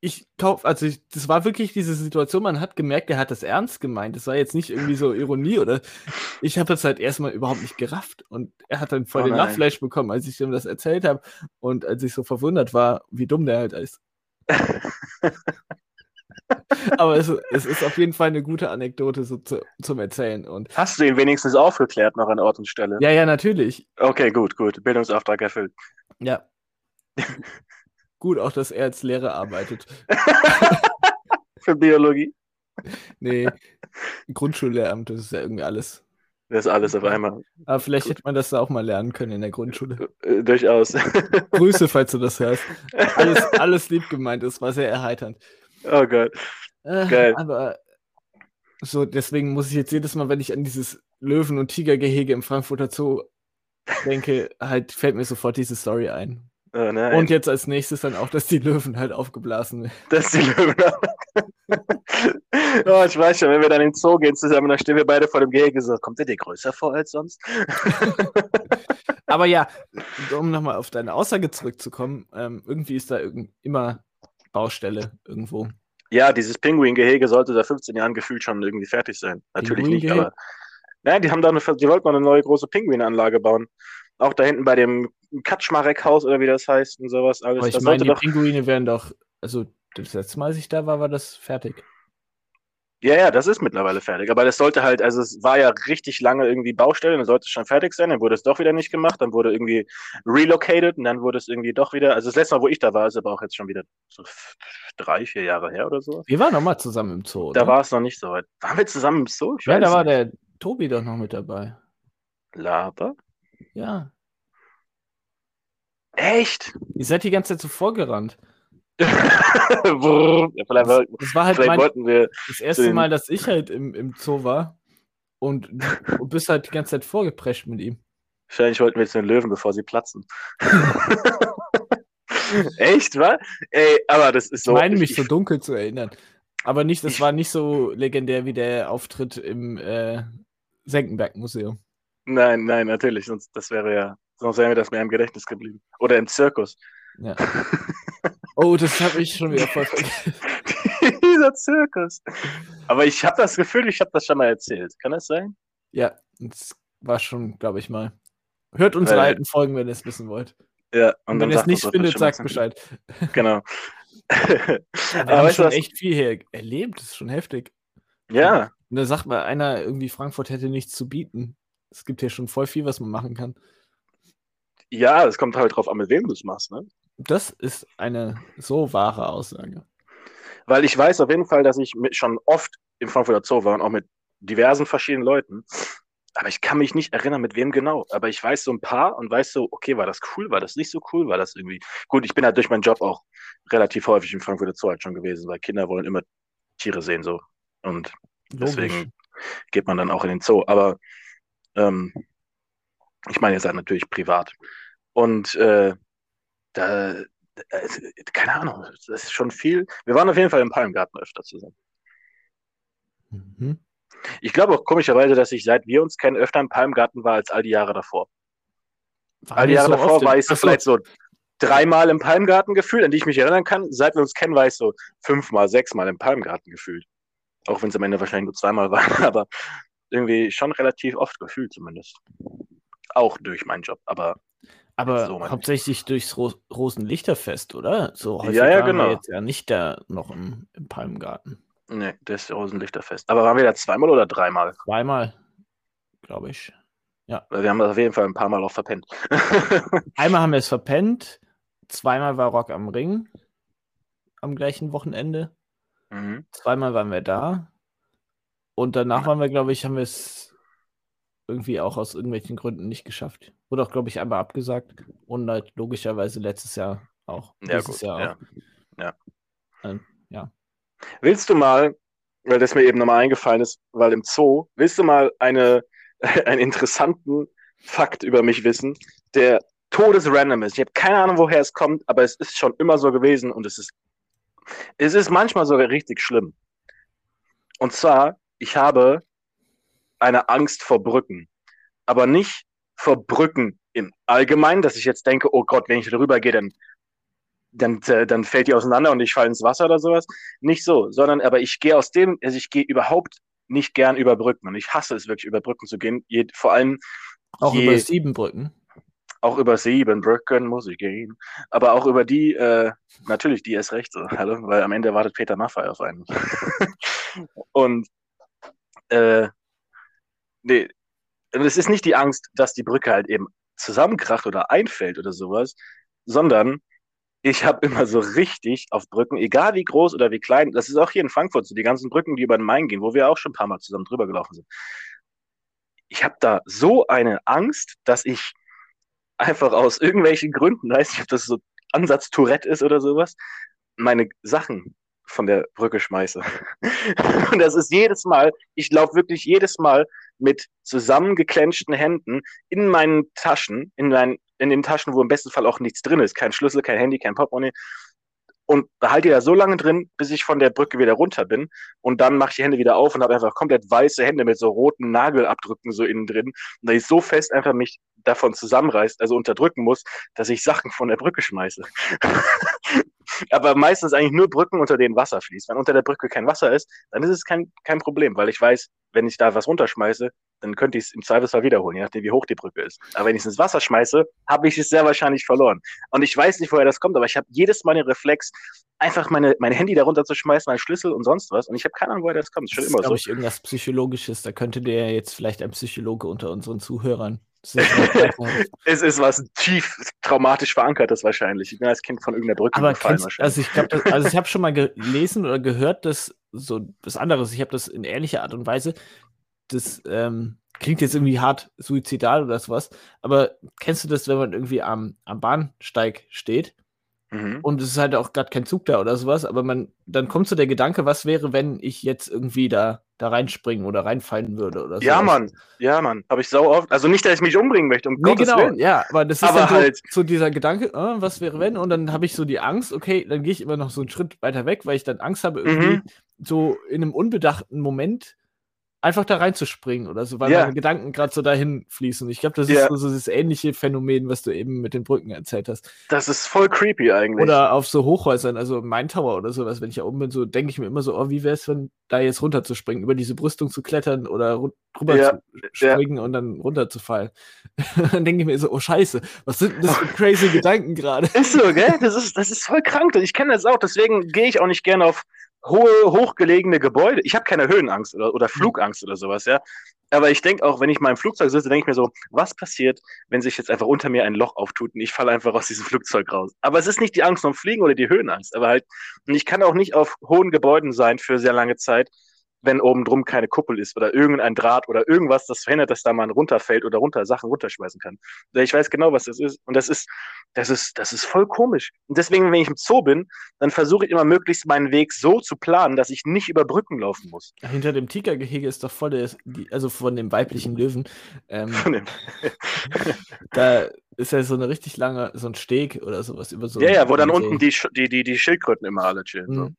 Ich kauf, also ich, das war wirklich diese Situation, man hat gemerkt, er hat das ernst gemeint. Das war jetzt nicht irgendwie so Ironie oder ich habe das halt erstmal überhaupt nicht gerafft und er hat dann voll Oh den. Lachflash bekommen, als ich ihm das erzählt habe und als ich so verwundert war, wie dumm der halt ist. (laughs) Aber es, es ist auf jeden Fall eine gute Anekdote so zu, zum Erzählen und Hast du ihn wenigstens aufgeklärt noch an Ort und Stelle? ja, ja, natürlich. Okay, gut, gut. Bildungsauftrag erfüllt. Ja. (laughs) Gut, auch dass er als Lehrer arbeitet. (laughs) Für Biologie. Nee, Grundschullehramt, das ist ja irgendwie alles. Das ist alles auf einmal. Aber vielleicht hätte man das da auch mal lernen können in der Grundschule. Äh, durchaus. (laughs) Grüße, falls du das hörst. Alles, (laughs) alles lieb gemeint, es war sehr erheiternd. oh Gott. Äh, Geil. Aber so, deswegen muss ich jetzt jedes Mal, wenn ich an dieses Löwen- und Tigergehege im Frankfurter Zoo denke, halt fällt mir sofort diese Story ein. Oh nein. Und jetzt als nächstes dann auch, dass die Löwen halt aufgeblasen werden. (laughs) Das ist die Löwen. (laughs) oh, ich weiß schon, wenn wir dann in den Zoo gehen zusammen, dann stehen wir beide vor dem Gehege so, kommt der dir größer vor als sonst? (laughs) Aber ja, um nochmal auf deine Aussage zurückzukommen, ähm, irgendwie ist da irgend immer Baustelle irgendwo. Ja, dieses Pinguin-Gehege sollte seit 15 Jahren gefühlt schon irgendwie fertig sein. Natürlich nicht, aber. Nein, die haben da eine, die wollten mal eine neue große Pinguinanlage bauen. Auch da hinten bei dem Kaczmarek-Haus oder wie das heißt und sowas alles. Aber ich das meine, die doch. Pinguine wären doch, also das letzte Mal, als ich da war, war das fertig. Ja, ja, das ist mittlerweile fertig. Aber das sollte halt, also es war ja richtig lange irgendwie Baustelle, dann sollte es schon fertig sein, dann wurde es doch wieder nicht gemacht, dann wurde irgendwie relocated und dann wurde es irgendwie doch wieder. Also das letzte Mal, wo ich da war, ist aber auch jetzt schon wieder so drei, vier Jahre her oder so. Wir waren noch mal zusammen im Zoo, Da oder? war es noch nicht so weit. Waren wir zusammen im Zoo? Ich ja, da war nicht. der Tobi doch noch mit dabei. Laber? Ja. Echt? Ihr seid die ganze Zeit so vorgerannt. (laughs) Brrr. Das, das war halt mein, das erste Mal, dass ich halt im, im Zoo war. Und du (laughs) bist halt die ganze Zeit vorgeprescht mit ihm. Wahrscheinlich wollten wir zu den Löwen, bevor sie platzen. (laughs) Echt, wa? Ey, aber das ist Ich so. meine mich ich, so dunkel zu erinnern. Aber nicht, das Ich- war nicht so legendär wie der Auftritt im äh, Senckenberg-Museum. Nein, nein, natürlich. Sonst das wäre ja. Sonst wäre mir das mehr im Gedächtnis geblieben. Oder im Zirkus. Ja. (laughs) Oh, das habe ich schon wieder voll vergessen. (laughs) Dieser Zirkus. Aber ich habe das Gefühl, ich habe das schon mal erzählt. Kann das sein? Ja, das war schon, glaube ich mal. Hört unsere Weil- alten Folgen, wenn ihr es wissen wollt. Ja. Und wenn ihr es nicht findet, sagt Bescheid. (laughs) Genau. Wir Aber haben schon was? echt viel hier erlebt. Das ist schon heftig. Ja, Und da sagt mal einer, irgendwie Frankfurt hätte nichts zu bieten. Es gibt hier schon voll viel, was man machen kann. ja, es kommt halt drauf an, mit wem du es machst, ne? Das ist eine so wahre Aussage. Weil ich weiß auf jeden Fall, dass ich schon oft im Frankfurter Zoo war und auch mit diversen verschiedenen Leuten. Aber ich kann mich nicht erinnern, mit wem genau. Aber ich weiß so ein paar und weiß so, okay, war das cool, war das nicht so cool, war das irgendwie. Gut, ich bin halt durch meinen Job auch relativ häufig im Frankfurter Zoo halt schon gewesen, weil Kinder wollen immer Tiere sehen so. Und deswegen Logisch. geht man dann auch in den Zoo. Aber ähm, ich meine jetzt halt natürlich privat. Und äh, da, äh, keine Ahnung, das ist schon viel. Wir waren auf jeden Fall im Palmgarten öfter zusammen. Mhm. Ich glaube auch komischerweise, dass ich seit wir uns kennen öfter im Palmgarten war als all die Jahre davor. Waren all die Jahre so davor war ich so vielleicht so dreimal im Palmgarten gefühlt, an die ich mich erinnern kann. Seit wir uns kennen, war ich so fünfmal, sechsmal im Palmgarten gefühlt. Auch wenn es am Ende wahrscheinlich nur zweimal (laughs) waren, aber irgendwie schon relativ oft gefühlt zumindest. Auch durch meinen Job, aber Aber So, hauptsächlich durchs Ro Rosenlichterfest, oder? So häufig Ja, ja, waren wir genau. jetzt ja nicht da noch im, im Palmgarten. nee, das ist Rosenlichterfest. Aber waren wir da zweimal oder dreimal? Zweimal, glaube ich. Weil wir haben das auf jeden Fall ein paar Mal auch verpennt. (laughs) Einmal haben wir es verpennt, zweimal war Rock am Ring am gleichen Wochenende, mhm. zweimal waren wir da und danach waren wir, glaube ich, haben wir es irgendwie auch aus irgendwelchen Gründen nicht geschafft. Wurde auch, glaube ich, einmal abgesagt und halt logischerweise letztes Jahr auch. Ja, gut. Jahr Ja. auch. Ja. Ähm, ja. Willst du mal, weil das mir eben nochmal eingefallen ist, weil im Zoo, willst du mal eine, (laughs) einen interessanten Fakt über mich wissen, der todesrandom ist? Ich habe keine Ahnung, woher es kommt, aber es ist schon immer so gewesen und es ist, es ist manchmal sogar richtig schlimm. Und zwar, ich habe eine Angst vor Brücken, aber nicht vor Brücken im Allgemeinen, dass ich jetzt denke, oh Gott, wenn ich darüber gehe, dann, dann, äh, dann fällt die auseinander und ich falle ins Wasser oder sowas. Nicht so, sondern aber ich gehe aus dem, also ich gehe überhaupt nicht gern über Brücken und ich hasse es wirklich, über Brücken zu gehen. Je, vor allem. Auch je, über sieben Brücken. Auch über sieben Brücken muss ich gehen. Aber auch über die, äh, natürlich, die ist recht so, (laughs) weil am Ende wartet Peter Maffay auf einen. (laughs) und äh, nee, es ist nicht die Angst, dass die Brücke halt eben zusammenkracht oder einfällt oder sowas, sondern ich habe immer so richtig auf Brücken, egal wie groß oder wie klein, das ist auch hier in Frankfurt so, die ganzen Brücken, die über den Main gehen, wo wir auch schon ein paar Mal zusammen drüber gelaufen sind. Ich habe da so eine Angst, dass ich einfach aus irgendwelchen Gründen, weiß nicht, ob das so Ansatz Tourette ist oder sowas, meine Sachen von der Brücke schmeiße. (laughs) Und das ist jedes Mal, ich laufe wirklich jedes Mal mit zusammengeclenchten Händen in meinen Taschen, in, meinen, in den Taschen, wo im besten Fall auch nichts drin ist, kein Schlüssel, kein Handy, kein Portemonnaie. Und behalte die da so lange drin, bis ich von der Brücke wieder runter bin. Und dann mache ich die Hände wieder auf und habe einfach komplett weiße Hände mit so roten Nagelabdrücken so innen drin. Und da ich so fest einfach mich davon zusammenreißt, also unterdrücken muss, dass ich Sachen von der Brücke schmeiße. (laughs) Aber meistens eigentlich nur Brücken, unter denen Wasser fließt. Wenn unter der Brücke kein Wasser ist, dann ist es kein, kein Problem, weil ich weiß, wenn ich da was runterschmeiße, dann könnte ich es im Zweifelsfall wiederholen, je nachdem, wie hoch die Brücke ist. Aber wenn ich es ins Wasser schmeiße, habe ich es sehr wahrscheinlich verloren. Und ich weiß nicht, woher das kommt, aber ich habe jedes Mal den Reflex, einfach meine, mein Handy darunter zu schmeißen, mein Schlüssel und sonst was. Und ich habe keine Ahnung, woher das kommt. Das ist schon immer so. ich, irgendwas Psychologisches. Da könnte der jetzt vielleicht ein Psychologe unter unseren Zuhörern (laughs) es ist was tief traumatisch verankertes wahrscheinlich. Ich bin als Kind von irgendeiner Brücke Aber gefallen kennst, Also ich glaube, also ich habe schon mal gelesen oder gehört, dass so was anderes. Ich habe das in ähnlicher Art und Weise. Das ähm, klingt jetzt irgendwie hart suizidal oder sowas. Aber kennst du das, wenn man irgendwie am, am Bahnsteig steht Mhm. Und es ist halt auch gerade kein Zug da oder sowas, aber man, dann kommt so der Gedanke, was wäre, wenn ich jetzt irgendwie da, da reinspringen oder reinfallen würde oder so. Ja, Mann, ja, Mann, habe ich sau oft. Also nicht, dass ich mich umbringen möchte, um nee, Gottes genau, Willen. ja, aber das ist aber halt so, so, dieser Gedanke, äh, was wäre, wenn? Und dann habe ich so die Angst, okay, dann gehe ich immer noch so einen Schritt weiter weg, weil ich dann Angst habe, irgendwie mhm. so in einem unbedachten Moment einfach da reinzuspringen oder so, weil ja. meine Gedanken gerade so dahin fließen. Ich glaube, das ja. ist so, das ähnliche Phänomen, was du eben mit den Brücken erzählt hast. Das ist voll creepy eigentlich. Oder auf so Hochhäusern, also Main Tower oder sowas, wenn ich da oben bin, so denke ich mir immer so, oh, wie wäre es, wenn da jetzt runterzuspringen, über diese Brüstung zu klettern oder drüber ja. zu springen und dann runterzufallen. (laughs) dann denke ich mir so, oh Scheiße, was sind das für crazy (laughs) Gedanken gerade? Ist so, gell? Das ist, das ist voll krank. Ich kenne das auch, deswegen gehe ich auch nicht gerne auf hohe, hochgelegene Gebäude. Ich habe keine Höhenangst oder, oder Flugangst oder sowas, ja. Aber ich denke auch, wenn ich mal im Flugzeug sitze, denke ich mir so, was passiert, wenn sich jetzt einfach unter mir ein Loch auftut und ich falle einfach aus diesem (laughs) Flugzeug raus. Aber es ist nicht die Angst vom Fliegen oder die Höhenangst, aber halt, und ich kann auch nicht auf hohen Gebäuden sein für sehr lange Zeit, wenn oben drum keine Kuppel ist oder irgendein Draht oder irgendwas, das verhindert, dass da man runterfällt oder runter Sachen runterschmeißen kann. Ich weiß genau, was das ist. Und das ist, das ist, das ist voll komisch. Und deswegen, wenn ich im Zoo bin, dann versuche ich immer möglichst meinen Weg so zu planen, dass ich nicht über Brücken laufen muss. Hinter dem Tigergehege ist doch voll der, also von dem weiblichen Löwen. Ähm, von dem. (laughs) da ist ja so eine richtig lange, so ein Steg oder sowas über so. Ja, ja, wo dann unten die, die, die, die Schildkröten immer alle chillen. Mhm. So.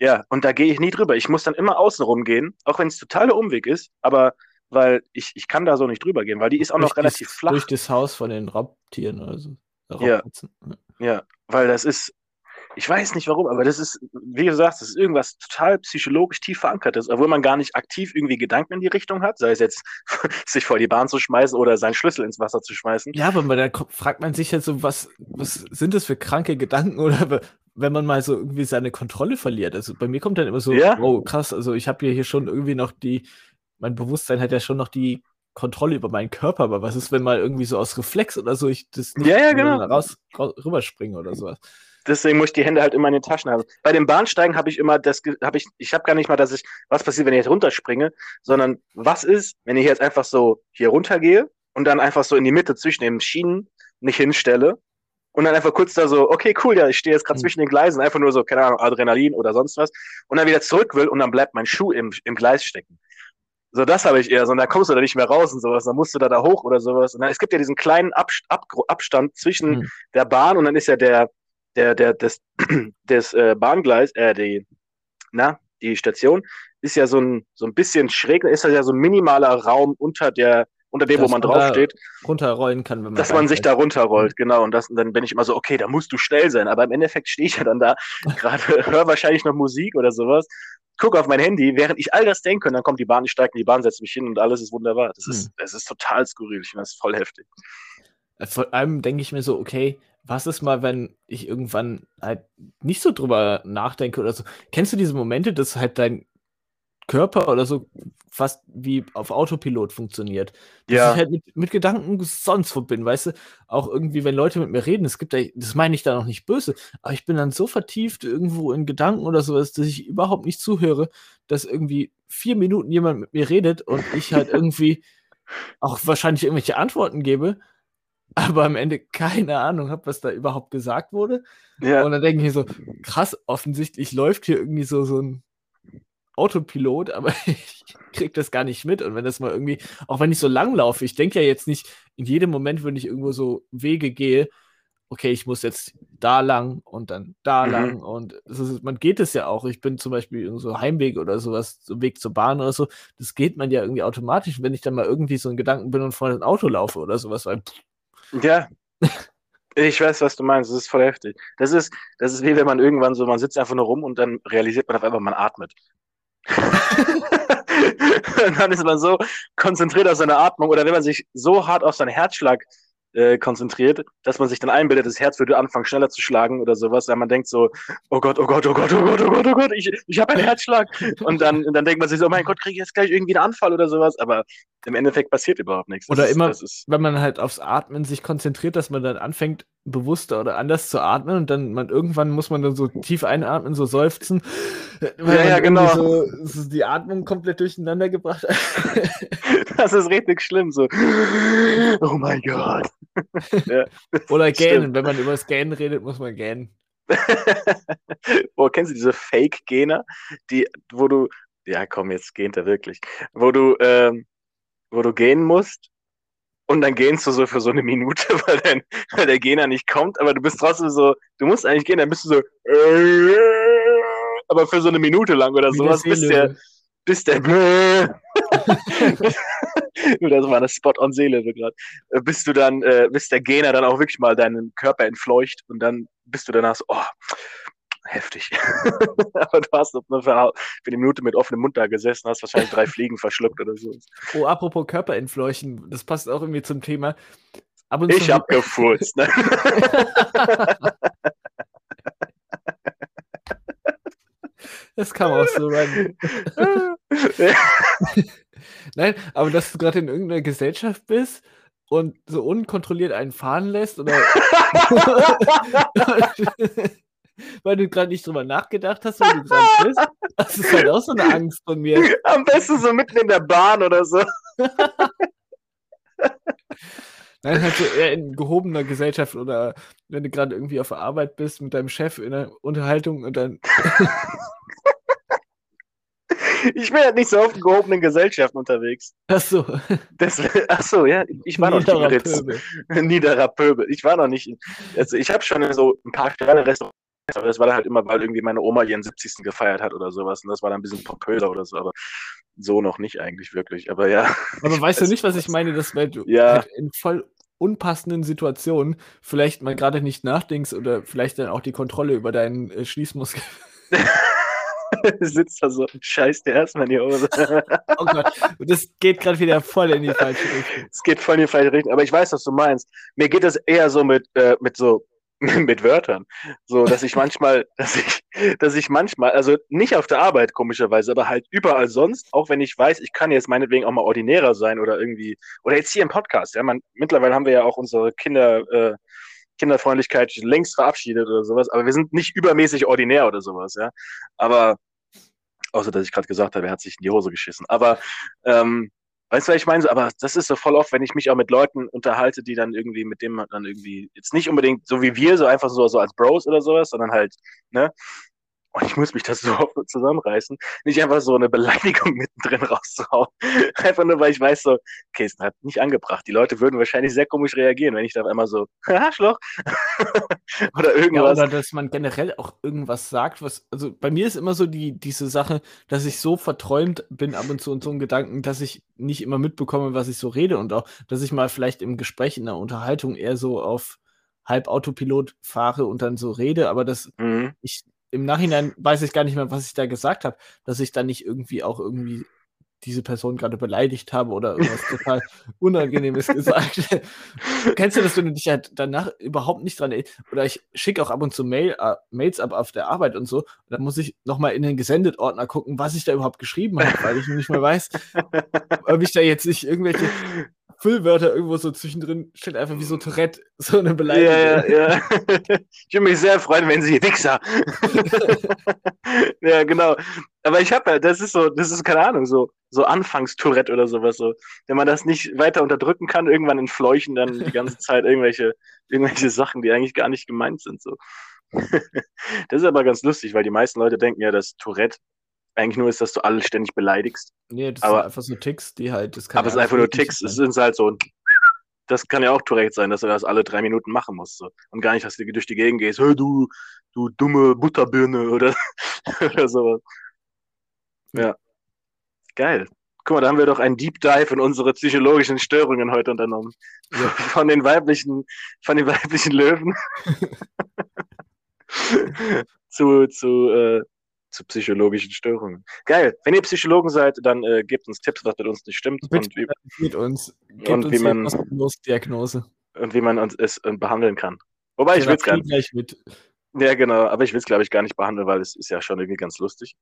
Ja, und da gehe ich nie drüber. Ich muss dann immer außen rumgehen, auch wenn es totaler Umweg ist, aber weil ich, ich kann da so nicht drüber gehen, weil die ist auch durch noch relativ das, flach. Durch das Haus von den Raubtieren oder so. Ja. ja, weil das ist, ich weiß nicht warum, aber das ist, wie gesagt, das ist irgendwas total psychologisch tief verankertes, obwohl man gar nicht aktiv irgendwie Gedanken in die Richtung hat, sei es jetzt (laughs) sich vor die Bahn zu schmeißen oder seinen Schlüssel ins Wasser zu schmeißen. Ja, aber da fragt man sich jetzt so, was, was sind das für kranke Gedanken oder wenn man mal so irgendwie seine Kontrolle verliert. Also bei mir kommt dann immer so, ja? oh krass, also ich habe hier schon irgendwie noch die, mein Bewusstsein hat ja schon noch die Kontrolle über meinen Körper, aber was ist, wenn mal irgendwie so aus Reflex oder so ich das nicht ja, ja, genau. raus, raus rüberspringe oder sowas. Deswegen muss ich die Hände halt immer in den Taschen haben. Bei den Bahnsteigen habe ich immer das, habe ich, ich habe gar nicht mal, dass ich, was passiert, wenn ich jetzt runterspringe, sondern was ist, wenn ich jetzt einfach so hier runtergehe und dann einfach so in die Mitte zwischen den Schienen nicht hinstelle und dann einfach kurz da so, okay, cool, ja, ich stehe jetzt gerade mhm. zwischen den Gleisen, einfach nur so, keine Ahnung, Adrenalin oder sonst was, und dann wieder zurück will und dann bleibt mein Schuh im, im Gleis stecken. So, das habe ich eher, so, und dann kommst du da nicht mehr raus und sowas, dann musst du da da hoch oder sowas. Und dann, es gibt ja diesen kleinen Ab, Ab, Abstand zwischen mhm. der Bahn und dann ist ja der, der, der, des, (clears throat) des äh, Bahngleis, äh, die, na, die Station ist ja so ein, so ein bisschen schräg, ist ja so ein minimaler Raum unter der, unter dem, Dass wo man man drauf da steht, Runterrollen kann, wenn man dass man sich da runterrollt, genau. Und, das, und dann bin ich immer so, okay, da musst du schnell sein. Aber im Endeffekt stehe ich ja dann da, (laughs) gerade höre wahrscheinlich noch Musik oder sowas, gucke auf mein Handy, während ich all das denke, und dann kommt die Bahn, ich steige in die Bahn, setze mich hin und alles ist wunderbar. Das ist, Hm. das ist total skurril. Ich finde das voll heftig. Äh, Vor allem denke ich mir so, okay, was ist mal, wenn ich irgendwann halt nicht so drüber nachdenke oder so? Kennst du diese Momente, dass halt dein Körper oder so fast wie auf Autopilot funktioniert? Dass Ja. ich halt mit, mit Gedanken sonst wo bin, weißt du? Auch irgendwie, wenn Leute mit mir reden, es gibt da, das meine ich da noch nicht böse, aber ich bin dann so vertieft irgendwo in Gedanken oder sowas, dass ich überhaupt nicht zuhöre, dass irgendwie vier Minuten jemand mit mir redet und ich halt (laughs) irgendwie auch wahrscheinlich irgendwelche Antworten gebe, aber am Ende keine Ahnung habe, was da überhaupt gesagt wurde. Ja. Und dann denke ich mir so, krass, offensichtlich läuft hier irgendwie so, so ein Autopilot, aber (laughs) ich krieg das gar nicht mit. Und wenn das mal irgendwie, auch wenn ich so lang laufe, ich denke ja jetzt nicht in jedem Moment, wenn ich irgendwo so Wege gehe, okay, ich muss jetzt da lang und dann da Mhm. lang und ist, man geht es ja auch. Ich bin zum Beispiel so Heimweg oder sowas, so Weg zur Bahn oder so, das geht man ja irgendwie automatisch, wenn ich dann mal irgendwie so in Gedanken bin und vor ein Auto laufe oder sowas, weil Ja. Ich weiß, was du meinst. Das ist voll heftig. Das ist, das ist wie wenn man irgendwann so, man sitzt einfach nur rum und dann realisiert man auf einmal, man atmet. (laughs) (laughs) und dann ist man so konzentriert auf seine Atmung oder wenn man sich so hart auf seinen Herzschlag äh, konzentriert, dass man sich dann einbildet, das Herz würde anfangen schneller zu schlagen oder sowas, weil man denkt so, oh Gott, oh Gott, oh Gott, oh Gott, oh Gott, oh Gott, ich, ich habe einen Herzschlag. Und dann, und dann denkt man sich so, oh mein Gott, kriege ich jetzt gleich irgendwie einen Anfall oder sowas, aber im Endeffekt passiert überhaupt nichts. Das Oder ist, immer- Das ist, wenn man halt aufs Atmen sich konzentriert, dass man dann anfängt, bewusster oder anders zu atmen und dann man irgendwann muss man dann so tief einatmen, so seufzen. Weil Ja, ja, genau. So, so die Atmung komplett durcheinander gebracht (laughs) das ist richtig schlimm. So, oh mein Gott. (laughs) ja, Oder Stimmt. gähnen. Wenn man über das Gähnen redet, muss man gähnen. (laughs) Boah, kennst du diese Fake-Gähner, die, wo du, ja komm, jetzt gähnt er wirklich, wo du, ähm, wo du gähnen musst und dann gähnst du so für so eine Minute, (laughs) weil, dein, weil der Gähner nicht kommt, aber du bist trotzdem so, du musst eigentlich gehen, dann bist du so, aber für so eine Minute lang oder Wie sowas, der bis der, bis (laughs) der, das war eine Spot-on-Seelöwe gerade, bis du dann, äh, bis der Gähner dann auch wirklich mal deinen Körper entfleucht und dann bist du danach so, oh, heftig. (laughs) Aber du hast nur für eine Minute mit offenem Mund da gesessen, hast wahrscheinlich drei Fliegen verschluckt oder so. Oh, apropos Körperentfleuchen, das passt auch irgendwie zum Thema. Ich hab gefurzt. Ne? (laughs) Das kam auch so rein. (laughs) Nein, aber dass du gerade in irgendeiner Gesellschaft bist und so unkontrolliert einen fahren lässt oder weil du gerade nicht drüber nachgedacht hast, wo du gerade bist. (laughs) Das ist halt auch so eine Angst von mir. Am besten so mitten in der Bahn oder so. (laughs) Nein, halt so eher in gehobener Gesellschaft oder wenn du gerade irgendwie auf der Arbeit bist mit deinem Chef in einer Unterhaltung und dann. (laughs) Ich bin halt nicht so oft in gehobenen Gesellschaften unterwegs. Ach so, Das, ach so, ja, ich war noch nicht in niederer. Pöbel. Niederer Pöbel. Ich war noch nicht. In, also ich habe schon so ein paar kleine Restaurants, aber das war dann halt immer, weil irgendwie meine Oma ihren 70. gefeiert hat oder sowas. Und das war dann ein bisschen pompöser oder so, aber so noch nicht eigentlich wirklich. Aber ja. (laughs) Aber weißt du nicht, was ich meine, dass du Ja. halt in voll unpassenden Situationen vielleicht mal gerade nicht nachdenkst oder vielleicht dann auch die Kontrolle über deinen äh, Schließmuskel. (laughs) sitzt da so und scheißt dir erstmal in die Hose. Oh Gott, das geht gerade wieder voll in die falsche Richtung. Es geht voll in die falsche Richtung. Aber ich weiß, was du meinst. Mir geht das eher so mit, äh, mit so, (laughs) mit Wörtern. So, dass ich manchmal, (laughs) dass ich, dass ich manchmal, also nicht auf der Arbeit komischerweise, aber halt überall sonst, auch wenn ich weiß, ich kann jetzt meinetwegen auch mal ordinärer sein oder irgendwie, oder jetzt hier im Podcast, ja, man, mittlerweile haben wir ja auch unsere Kinder, äh, Kinderfreundlichkeit längst verabschiedet oder sowas, aber wir sind nicht übermäßig ordinär oder sowas, ja. Aber, außer dass ich gerade gesagt habe, er hat sich in die Hose geschissen. Aber, ähm, weißt du, was ich meine? So, Aber das ist so voll oft, wenn ich mich auch mit Leuten unterhalte, die dann irgendwie, mit dem dann irgendwie, jetzt nicht unbedingt so wie wir, so einfach so, so als Bros oder sowas, sondern halt, ne? Und ich muss mich das so oft zusammenreißen, nicht einfach so eine Beleidigung (laughs) mittendrin rauszuhauen. Einfach nur, weil ich weiß so, okay, es hat nicht angebracht. Die Leute würden wahrscheinlich sehr komisch reagieren, wenn ich da auf einmal so, (laughs) Arschloch (laughs) oder irgendwas. Ja, oder dass man generell auch irgendwas sagt, was, also bei mir ist immer so die, diese Sache, dass ich so verträumt bin ab und zu und so einen Gedanken, dass ich nicht immer mitbekomme, was ich so rede und auch, dass ich mal vielleicht im Gespräch, in der Unterhaltung eher so auf Halbautopilot fahre und dann so rede, aber das, Mhm. ich im Nachhinein weiß ich gar nicht mehr, was ich da gesagt habe, dass ich dann nicht irgendwie auch irgendwie diese Person gerade beleidigt habe oder irgendwas (laughs) total Unangenehmes gesagt. (laughs) Kennst du das, wenn du dich halt danach überhaupt nicht dran erinnerst? Oder ich schicke auch ab und zu Mail, äh, Mails ab auf der Arbeit und so. Und dann muss ich nochmal in den Gesendet-Ordner gucken, was ich da überhaupt geschrieben habe, weil ich nicht mehr weiß, ob ich da jetzt nicht irgendwelche Füllwörter irgendwo so zwischendrin steht, einfach wie so Tourette, (laughs) so eine Beleidigung. Ja, ja, ja. (laughs) Ich würde mich sehr freuen, wenn Sie Wichser. (laughs) ja, genau. Aber ich habe ja, das ist so, das ist keine Ahnung, so, so Anfangstourette oder sowas. So. Wenn man das nicht weiter unterdrücken kann, irgendwann entfleuchen dann die ganze Zeit irgendwelche, irgendwelche Sachen, die eigentlich gar nicht gemeint sind. So. das ist aber ganz lustig, weil die meisten Leute denken ja, dass Tourette eigentlich nur ist, dass du alle ständig beleidigst. Nee, das Aber- sind einfach so Ticks, die halt. Das kann Aber ja es ist einfach nur Ticks. Es sind halt so, das kann ja auch Tourette sein, dass du das alle drei Minuten machen musst. So. Und gar nicht, dass du durch die Gegend gehst, hey, du, du dumme Butterbirne (laughs) oder, oder sowas. Ja. Geil. Guck mal, da haben wir doch einen Deep Dive in unsere psychologischen Störungen heute unternommen. Ja. (laughs) Von den weiblichen, von den weiblichen Löwen (laughs) zu, zu, äh, zu psychologischen Störungen. Geil. Wenn ihr Psychologen seid, dann äh, gebt uns Tipps, was mit uns nicht stimmt Bitte und wie, mit uns. Gebt Und uns wie man- Diagnose. und wie man uns es äh, behandeln kann. Wobei ich will es gar nicht. mit. Ja, genau, aber ich will es, glaube ich, gar nicht behandeln, weil es ist ja schon irgendwie ganz lustig.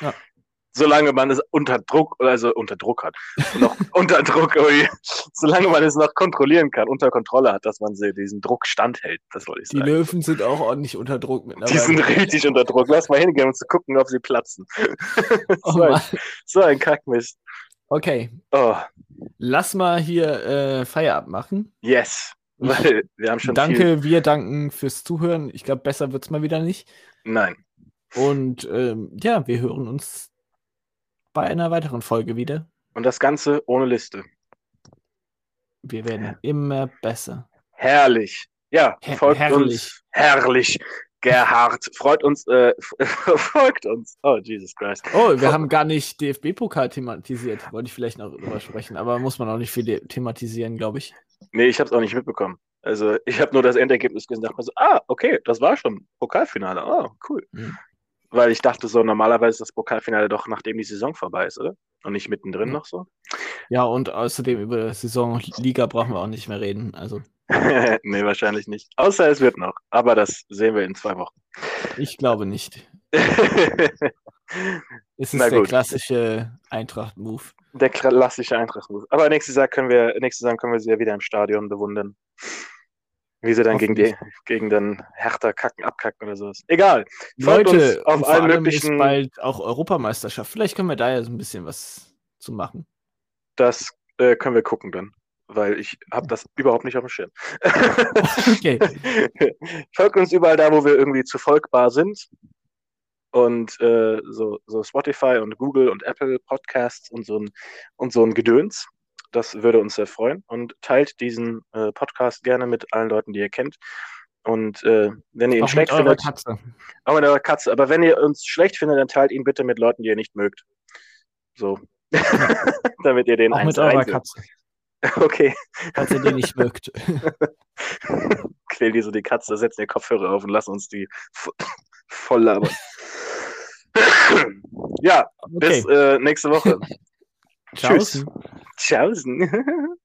Ja. (laughs) Solange man es unter Druck, also unter Druck hat. Noch (laughs) unter Druck, ui. solange man es noch kontrollieren kann, unter Kontrolle hat, dass man sie diesen Druck standhält, das wollte ich Die sagen. Löwen sind auch ordentlich unter Druck mittlerweile. Die sind richtig unter Druck. Lass mal hingehen, um zu gucken, ob sie platzen. (laughs) oh so, ein, so ein Kackmist. Okay, Oh, lass mal hier äh, Feierabend machen. yes. Weil wir haben schon Danke, viel. wir danken fürs Zuhören. Ich glaube, besser wird es mal wieder nicht. Nein. Und ähm, ja, wir hören uns bei einer weiteren Folge wieder. Und das Ganze ohne Liste. Wir werden immer besser. Herrlich. Ja, Her- folgt herrlich. uns. Herrlich. Gerhard. Freut uns, äh, (laughs) folgt uns. Oh, Jesus Christ. Oh, wir haben gar nicht DFB-Pokal thematisiert. Wollte ich vielleicht noch drüber sprechen, aber muss man auch nicht viel thematisieren, glaube ich. Nee, ich habe es auch nicht mitbekommen. Also, ich habe nur das Endergebnis gesehen und dachte mir so, ah, okay, das war schon Pokalfinale. Oh, cool. Mhm. Weil ich dachte so, normalerweise ist das Pokalfinale doch, nachdem die Saison vorbei ist, oder? Und nicht mittendrin Mhm. noch so? Ja, und außerdem über Saison Liga brauchen wir auch nicht mehr reden. Also, (laughs) nee, wahrscheinlich nicht. Außer es wird noch. Aber das sehen wir in zwei Wochen. ich glaube nicht. (laughs) Es ist Na der gut. klassische Eintracht-Move. Der klassische Eintracht-Move. Aber nächste Saison können wir, nächste Saison können wir sie ja wieder im Stadion bewundern. Wie sie dann gegen die, gegen den Hertha kacken, abkacken oder sowas. Egal. Folgt Leute, uns auf allen möglichen- ist bald auch Europameisterschaft. Vielleicht können wir da ja so ein bisschen was zu machen. Das äh, können wir gucken dann. Weil ich habe das überhaupt nicht auf dem Schirm. (laughs) Okay. (laughs) Folgt uns überall da, wo wir irgendwie zu folgbar sind. Und äh, so, so Spotify und Google und Apple Podcasts und so ein, und so ein Gedöns. Das würde uns sehr freuen. Und teilt diesen äh, Podcast gerne mit allen Leuten, die ihr kennt. Und äh, wenn ihr ihn Auch schlecht findet, Katze. auch mit eurer Katze. Aber wenn ihr uns schlecht findet, dann teilt ihn bitte mit Leuten, die ihr nicht mögt. So. (laughs) Damit ihr den Auch mit eurer. Katze. (laughs) Okay. Katze, die nicht mögt. (laughs) Quäl dir so die Katze, setz dir Kopfhörer auf und lass uns die vo- voll labern. (clears throat) ja, Okay. bis äh, nächste Woche. Tschüss. Tschaußen. (laughs)